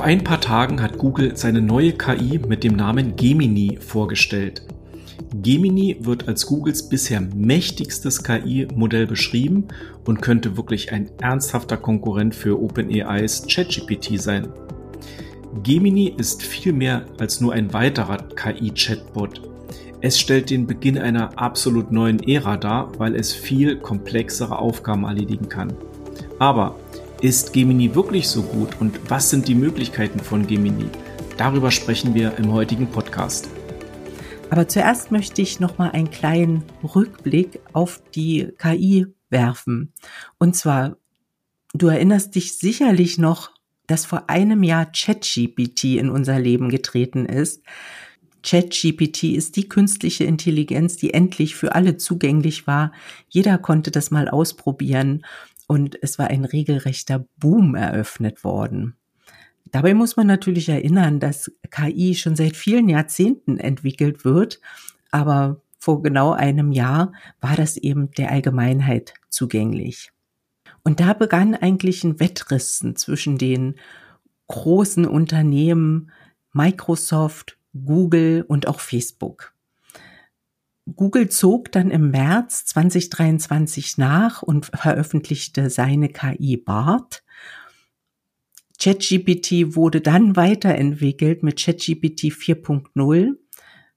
Vor ein paar Tagen hat Google seine neue KI mit dem Namen Gemini vorgestellt. Gemini wird als Googles bisher mächtigstes KI-Modell beschrieben und könnte wirklich ein ernsthafter Konkurrent für OpenAIs ChatGPT sein. Gemini ist viel mehr als nur ein weiterer KI-Chatbot. Es stellt den Beginn einer absolut neuen Ära dar, weil es viel komplexere Aufgaben erledigen kann. Aber ist Gemini wirklich so gut und was sind die Möglichkeiten von Gemini? Darüber sprechen wir im heutigen Podcast. Aber zuerst möchte ich noch mal einen kleinen Rückblick auf die KI werfen. Und zwar, du erinnerst dich sicherlich noch, dass vor einem Jahr ChatGPT in unser Leben getreten ist. ChatGPT ist die künstliche Intelligenz, die endlich für alle zugänglich war. Jeder konnte das mal ausprobieren und es war ein regelrechter Boom eröffnet worden. Dabei muss man natürlich erinnern, dass KI schon seit vielen Jahrzehnten entwickelt wird, aber vor genau einem Jahr war das eben der Allgemeinheit zugänglich. Und da begann eigentlich ein Wettrüsten zwischen den großen Unternehmen Microsoft, Google und auch Facebook. Google zog dann im März 2023 nach und veröffentlichte seine KI BART. ChatGPT wurde dann weiterentwickelt mit ChatGPT 4.0.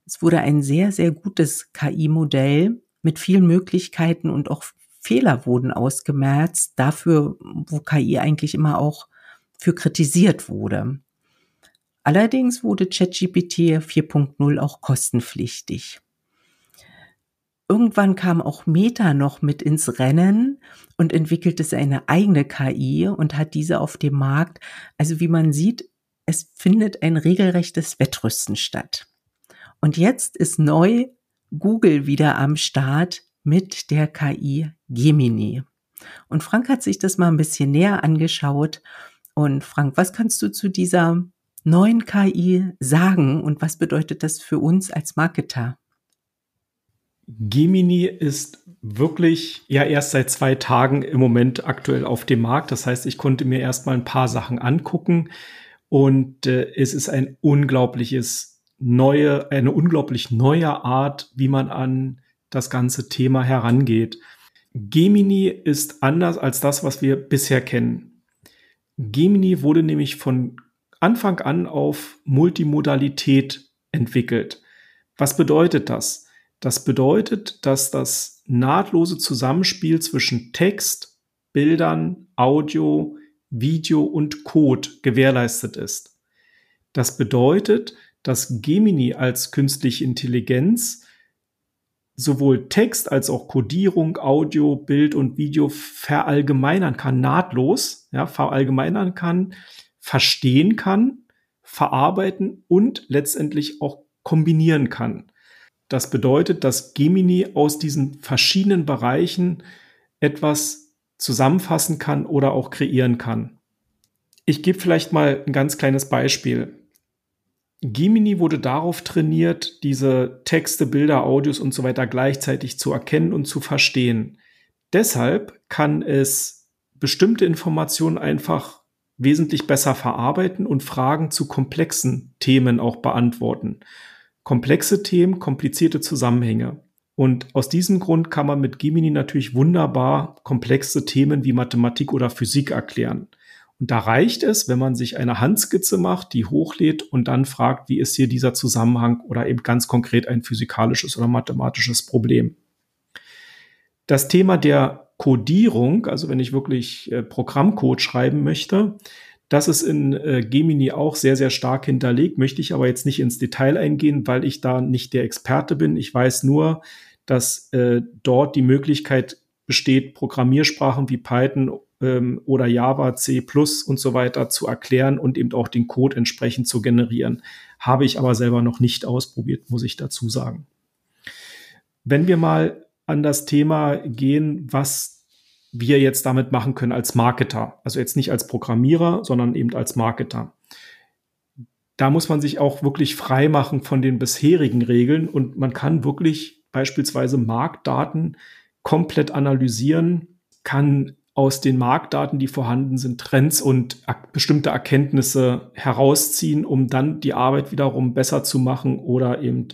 Es wurde ein sehr, sehr gutes KI-Modell mit vielen Möglichkeiten und auch Fehler wurden ausgemerzt, dafür, wo KI eigentlich immer auch für kritisiert wurde. Allerdings wurde ChatGPT 4.0 auch kostenpflichtig. Irgendwann kam auch Meta noch mit ins Rennen und entwickelte seine eigene KI und hat diese auf dem Markt. Also wie man sieht, es findet ein regelrechtes Wettrüsten statt. Und jetzt ist neu Google wieder am Start mit der KI Gemini. Und Frank hat sich das mal ein bisschen näher angeschaut. Und Frank, was kannst du zu dieser neuen KI sagen und was bedeutet das für uns als Marketer? Gemini ist wirklich ja erst seit zwei Tagen im Moment aktuell auf dem Markt. Das heißt, ich konnte mir erst mal ein paar Sachen angucken und äh, es ist ein unglaubliches neue, eine unglaublich neue Art, wie man an das ganze Thema herangeht. Gemini ist anders als das, was wir bisher kennen. Gemini wurde nämlich von Anfang an auf Multimodalität entwickelt. Was bedeutet das? Das bedeutet, dass das nahtlose Zusammenspiel zwischen Text, Bildern, Audio, Video und Code gewährleistet ist. Das bedeutet, dass Gemini als künstliche Intelligenz sowohl Text als auch Codierung, Audio, Bild und Video verallgemeinern kann, nahtlos, ja, verallgemeinern kann, verstehen kann, verarbeiten und letztendlich auch kombinieren kann. Das bedeutet, dass Gemini aus diesen verschiedenen Bereichen etwas zusammenfassen kann oder auch kreieren kann. Ich gebe vielleicht mal ein ganz kleines Beispiel. Gemini wurde darauf trainiert, diese Texte, Bilder, Audios und so weiter gleichzeitig zu erkennen und zu verstehen. Deshalb kann es bestimmte Informationen einfach wesentlich besser verarbeiten und Fragen zu komplexen Themen auch beantworten komplexe Themen, komplizierte Zusammenhänge. Und aus diesem Grund kann man mit Gemini natürlich wunderbar komplexe Themen wie Mathematik oder Physik erklären. Und da reicht es, wenn man sich eine Handskizze macht, die hochlädt und dann fragt, wie ist hier dieser Zusammenhang oder eben ganz konkret ein physikalisches oder mathematisches Problem. Das Thema der Codierung, also wenn ich wirklich äh, Programmcode schreiben möchte, das ist in äh, Gemini auch sehr, sehr stark hinterlegt, möchte ich aber jetzt nicht ins Detail eingehen, weil ich da nicht der Experte bin. Ich weiß nur, dass äh, dort die Möglichkeit besteht, Programmiersprachen wie Python ähm, oder Java, C und so weiter zu erklären und eben auch den Code entsprechend zu generieren. Habe ich aber selber noch nicht ausprobiert, muss ich dazu sagen. Wenn wir mal an das Thema gehen, was wir jetzt damit machen können als Marketer. Also jetzt nicht als Programmierer, sondern eben als Marketer. Da muss man sich auch wirklich frei machen von den bisherigen Regeln und man kann wirklich beispielsweise Marktdaten komplett analysieren, kann aus den Marktdaten, die vorhanden sind, Trends und bestimmte Erkenntnisse herausziehen, um dann die Arbeit wiederum besser zu machen oder eben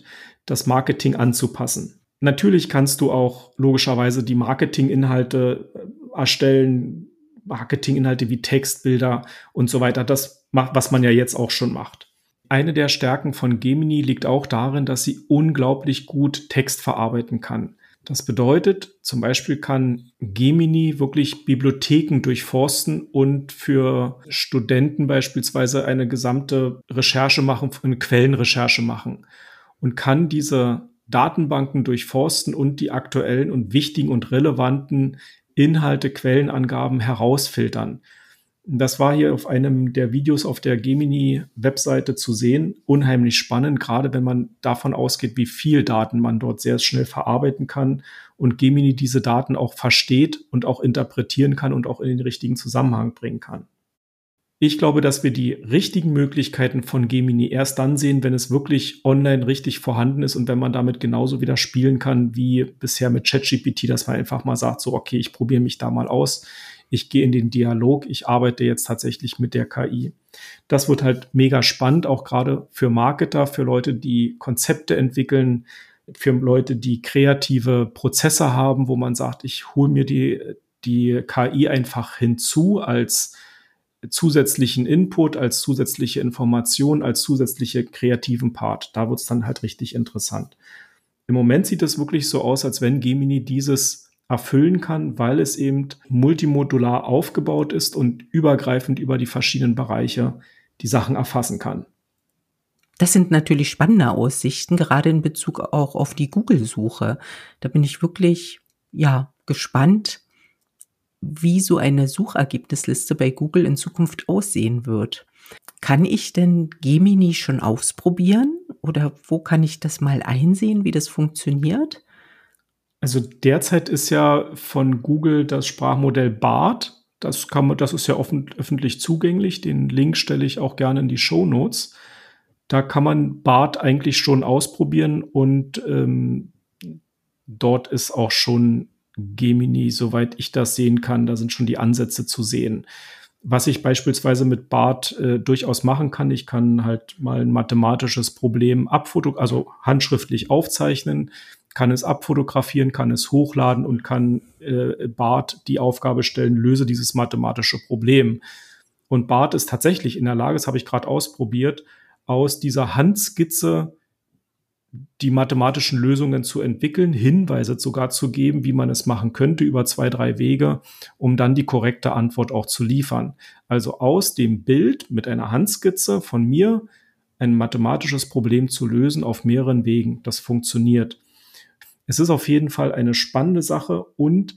das Marketing anzupassen. Natürlich kannst du auch logischerweise die Marketinginhalte äh, erstellen, Marketinginhalte wie Textbilder und so weiter. Das macht, was man ja jetzt auch schon macht. Eine der Stärken von Gemini liegt auch darin, dass sie unglaublich gut Text verarbeiten kann. Das bedeutet, zum Beispiel kann Gemini wirklich Bibliotheken durchforsten und für Studenten beispielsweise eine gesamte Recherche machen, eine Quellenrecherche machen und kann diese Datenbanken durchforsten und die aktuellen und wichtigen und relevanten Inhalte, Quellenangaben herausfiltern. Das war hier auf einem der Videos auf der Gemini-Webseite zu sehen. Unheimlich spannend, gerade wenn man davon ausgeht, wie viel Daten man dort sehr schnell verarbeiten kann und Gemini diese Daten auch versteht und auch interpretieren kann und auch in den richtigen Zusammenhang bringen kann. Ich glaube, dass wir die richtigen Möglichkeiten von Gemini erst dann sehen, wenn es wirklich online richtig vorhanden ist und wenn man damit genauso wieder spielen kann wie bisher mit ChatGPT, dass man einfach mal sagt, so, okay, ich probiere mich da mal aus ich gehe in den Dialog, ich arbeite jetzt tatsächlich mit der KI. Das wird halt mega spannend, auch gerade für Marketer, für Leute, die Konzepte entwickeln, für Leute, die kreative Prozesse haben, wo man sagt, ich hole mir die, die KI einfach hinzu als zusätzlichen Input, als zusätzliche Information, als zusätzliche kreativen Part. Da wird es dann halt richtig interessant. Im Moment sieht es wirklich so aus, als wenn Gemini dieses erfüllen kann, weil es eben multimodular aufgebaut ist und übergreifend über die verschiedenen Bereiche die Sachen erfassen kann. Das sind natürlich spannende Aussichten, gerade in Bezug auch auf die Google-Suche. Da bin ich wirklich, ja, gespannt, wie so eine Suchergebnisliste bei Google in Zukunft aussehen wird. Kann ich denn Gemini schon ausprobieren oder wo kann ich das mal einsehen, wie das funktioniert? Also derzeit ist ja von Google das Sprachmodell BART. Das kann man, das ist ja offen, öffentlich zugänglich. Den Link stelle ich auch gerne in die Show Notes. Da kann man BART eigentlich schon ausprobieren und ähm, dort ist auch schon Gemini, soweit ich das sehen kann. Da sind schon die Ansätze zu sehen. Was ich beispielsweise mit BART äh, durchaus machen kann, ich kann halt mal ein mathematisches Problem abfoto, also handschriftlich aufzeichnen kann es abfotografieren, kann es hochladen und kann äh, Bart die Aufgabe stellen, löse dieses mathematische Problem. Und Bart ist tatsächlich in der Lage, das habe ich gerade ausprobiert, aus dieser Handskizze die mathematischen Lösungen zu entwickeln, Hinweise sogar zu geben, wie man es machen könnte über zwei, drei Wege, um dann die korrekte Antwort auch zu liefern. Also aus dem Bild mit einer Handskizze von mir ein mathematisches Problem zu lösen auf mehreren Wegen. Das funktioniert es ist auf jeden Fall eine spannende Sache und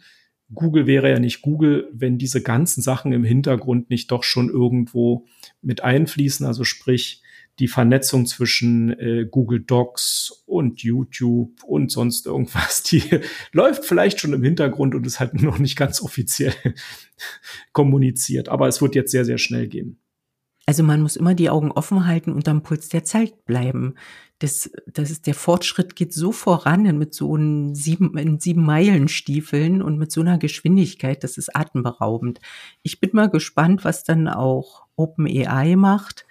Google wäre ja nicht Google, wenn diese ganzen Sachen im Hintergrund nicht doch schon irgendwo mit einfließen. Also sprich die Vernetzung zwischen äh, Google Docs und YouTube und sonst irgendwas, die läuft vielleicht schon im Hintergrund und ist halt noch nicht ganz offiziell kommuniziert. Aber es wird jetzt sehr, sehr schnell gehen. Also man muss immer die Augen offen halten und am Puls der Zeit bleiben das, das ist, der Fortschritt geht so voran mit so einem sieben, in sieben Meilen Stiefeln und mit so einer Geschwindigkeit, das ist atemberaubend. Ich bin mal gespannt, was dann auch OpenAI macht,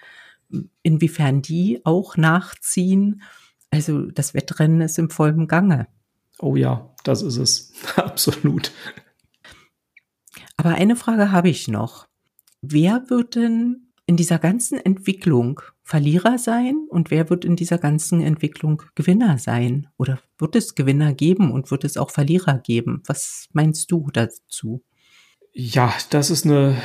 inwiefern die auch nachziehen. Also das Wettrennen ist im vollen Gange. Oh ja, das ist es. Absolut. Aber eine Frage habe ich noch. Wer wird denn in dieser ganzen Entwicklung Verlierer sein und wer wird in dieser ganzen Entwicklung Gewinner sein? Oder wird es Gewinner geben und wird es auch Verlierer geben? Was meinst du dazu? Ja, das ist eine,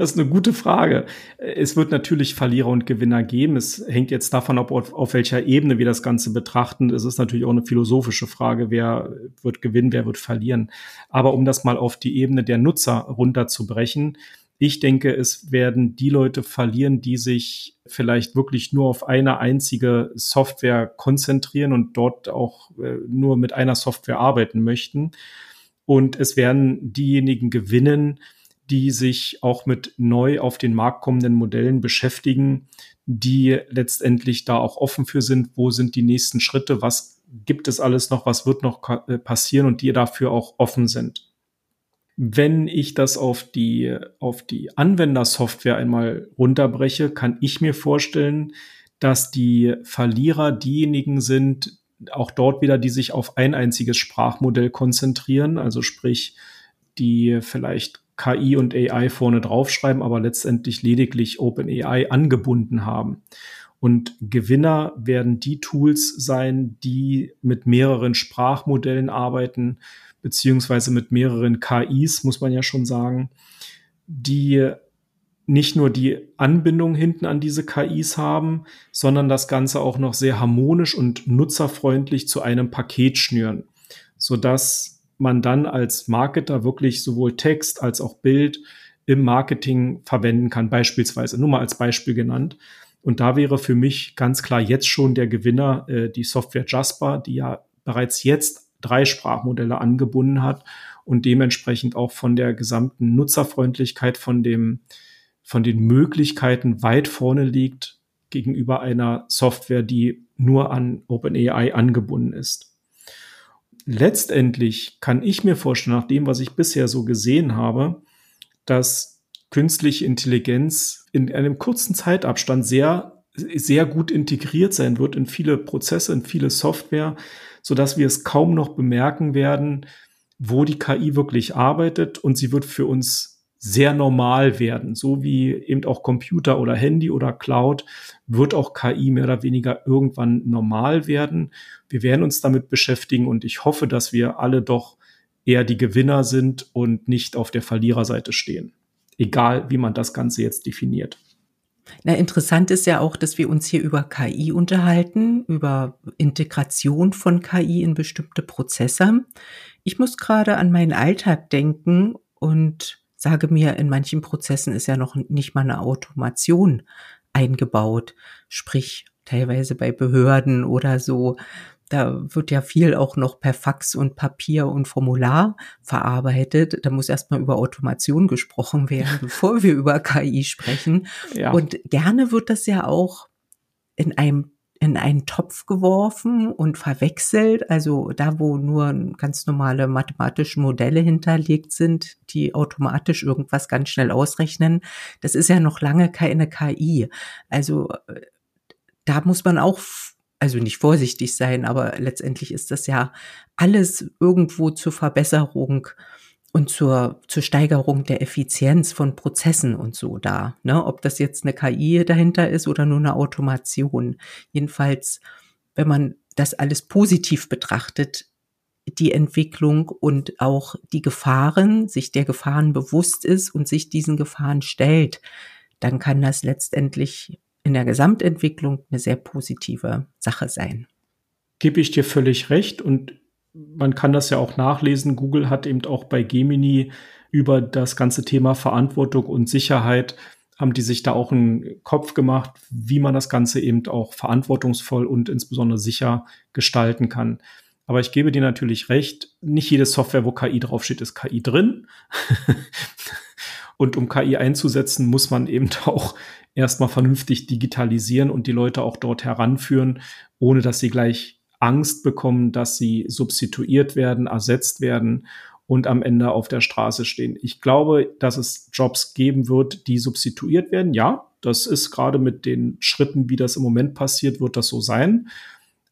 das ist eine gute Frage. Es wird natürlich Verlierer und Gewinner geben. Es hängt jetzt davon ab, auf, auf welcher Ebene wir das Ganze betrachten. Es ist natürlich auch eine philosophische Frage, wer wird gewinnen, wer wird verlieren. Aber um das mal auf die Ebene der Nutzer runterzubrechen, ich denke, es werden die Leute verlieren, die sich vielleicht wirklich nur auf eine einzige Software konzentrieren und dort auch äh, nur mit einer Software arbeiten möchten. Und es werden diejenigen gewinnen, die sich auch mit neu auf den Markt kommenden Modellen beschäftigen, die letztendlich da auch offen für sind. Wo sind die nächsten Schritte? Was gibt es alles noch? Was wird noch äh, passieren? Und die dafür auch offen sind. Wenn ich das auf die, auf die Anwendersoftware einmal runterbreche, kann ich mir vorstellen, dass die Verlierer diejenigen sind, auch dort wieder, die sich auf ein einziges Sprachmodell konzentrieren, also sprich, die vielleicht KI und AI vorne draufschreiben, aber letztendlich lediglich OpenAI angebunden haben. Und Gewinner werden die Tools sein, die mit mehreren Sprachmodellen arbeiten, beziehungsweise mit mehreren KIs, muss man ja schon sagen, die nicht nur die Anbindung hinten an diese KIs haben, sondern das Ganze auch noch sehr harmonisch und nutzerfreundlich zu einem Paket schnüren, sodass man dann als Marketer wirklich sowohl Text als auch Bild im Marketing verwenden kann, beispielsweise, nur mal als Beispiel genannt. Und da wäre für mich ganz klar jetzt schon der Gewinner äh, die Software Jasper, die ja bereits jetzt drei Sprachmodelle angebunden hat und dementsprechend auch von der gesamten Nutzerfreundlichkeit, von dem von den Möglichkeiten weit vorne liegt gegenüber einer Software, die nur an OpenAI angebunden ist. Letztendlich kann ich mir vorstellen, nach dem, was ich bisher so gesehen habe, dass künstliche Intelligenz in einem kurzen Zeitabstand sehr, sehr gut integriert sein wird in viele Prozesse, in viele Software, so dass wir es kaum noch bemerken werden, wo die KI wirklich arbeitet. Und sie wird für uns sehr normal werden. So wie eben auch Computer oder Handy oder Cloud wird auch KI mehr oder weniger irgendwann normal werden. Wir werden uns damit beschäftigen und ich hoffe, dass wir alle doch eher die Gewinner sind und nicht auf der Verliererseite stehen. Egal, wie man das Ganze jetzt definiert. Na, interessant ist ja auch, dass wir uns hier über KI unterhalten, über Integration von KI in bestimmte Prozesse. Ich muss gerade an meinen Alltag denken und sage mir, in manchen Prozessen ist ja noch nicht mal eine Automation eingebaut, sprich teilweise bei Behörden oder so. Da wird ja viel auch noch per Fax und Papier und Formular verarbeitet. Da muss erstmal über Automation gesprochen werden, bevor wir über KI sprechen. Ja. Und gerne wird das ja auch in einem in einen Topf geworfen und verwechselt. Also da, wo nur ganz normale mathematische Modelle hinterlegt sind, die automatisch irgendwas ganz schnell ausrechnen, das ist ja noch lange keine KI. Also äh, da muss man auch also nicht vorsichtig sein, aber letztendlich ist das ja alles irgendwo zur Verbesserung und zur, zur Steigerung der Effizienz von Prozessen und so da. Ne? Ob das jetzt eine KI dahinter ist oder nur eine Automation. Jedenfalls, wenn man das alles positiv betrachtet, die Entwicklung und auch die Gefahren, sich der Gefahren bewusst ist und sich diesen Gefahren stellt, dann kann das letztendlich in der Gesamtentwicklung eine sehr positive Sache sein. Gebe ich dir völlig recht und man kann das ja auch nachlesen. Google hat eben auch bei Gemini über das ganze Thema Verantwortung und Sicherheit haben die sich da auch einen Kopf gemacht, wie man das Ganze eben auch verantwortungsvoll und insbesondere sicher gestalten kann. Aber ich gebe dir natürlich recht, nicht jede Software, wo KI draufsteht, ist KI drin. und um KI einzusetzen, muss man eben auch erstmal vernünftig digitalisieren und die Leute auch dort heranführen, ohne dass sie gleich Angst bekommen, dass sie substituiert werden, ersetzt werden und am Ende auf der Straße stehen. Ich glaube, dass es Jobs geben wird, die substituiert werden. Ja, das ist gerade mit den Schritten, wie das im Moment passiert, wird das so sein.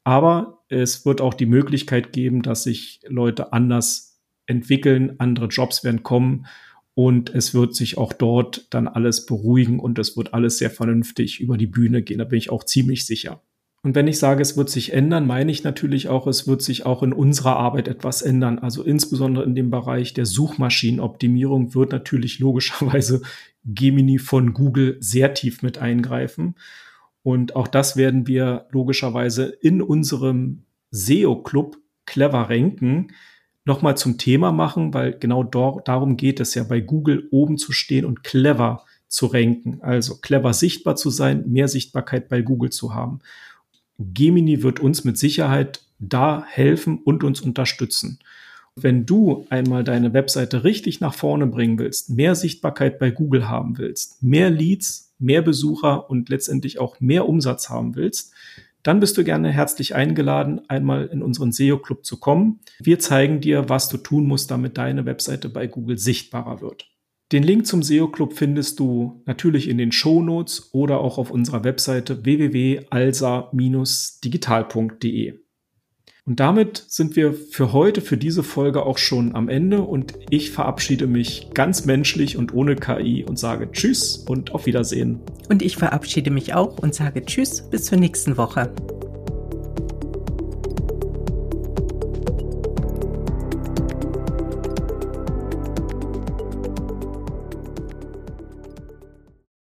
Aber es wird auch die Möglichkeit geben, dass sich Leute anders entwickeln, andere Jobs werden kommen und es wird sich auch dort dann alles beruhigen und es wird alles sehr vernünftig über die Bühne gehen. Da bin ich auch ziemlich sicher. Und wenn ich sage, es wird sich ändern, meine ich natürlich auch, es wird sich auch in unserer Arbeit etwas ändern. Also insbesondere in dem Bereich der Suchmaschinenoptimierung wird natürlich logischerweise Gemini von Google sehr tief mit eingreifen. Und auch das werden wir logischerweise in unserem SEO-Club clever ranken nochmal zum Thema machen, weil genau darum geht es ja bei Google oben zu stehen und clever zu ranken. Also clever sichtbar zu sein, mehr Sichtbarkeit bei Google zu haben. Gemini wird uns mit Sicherheit da helfen und uns unterstützen. Wenn du einmal deine Webseite richtig nach vorne bringen willst, mehr Sichtbarkeit bei Google haben willst, mehr Leads, mehr Besucher und letztendlich auch mehr Umsatz haben willst, dann bist du gerne herzlich eingeladen, einmal in unseren SEO-Club zu kommen. Wir zeigen dir, was du tun musst, damit deine Webseite bei Google sichtbarer wird. Den Link zum SEO-Club findest du natürlich in den Shownotes oder auch auf unserer Webseite www.alsa-digital.de. Und damit sind wir für heute, für diese Folge auch schon am Ende und ich verabschiede mich ganz menschlich und ohne KI und sage Tschüss und auf Wiedersehen. Und ich verabschiede mich auch und sage Tschüss bis zur nächsten Woche.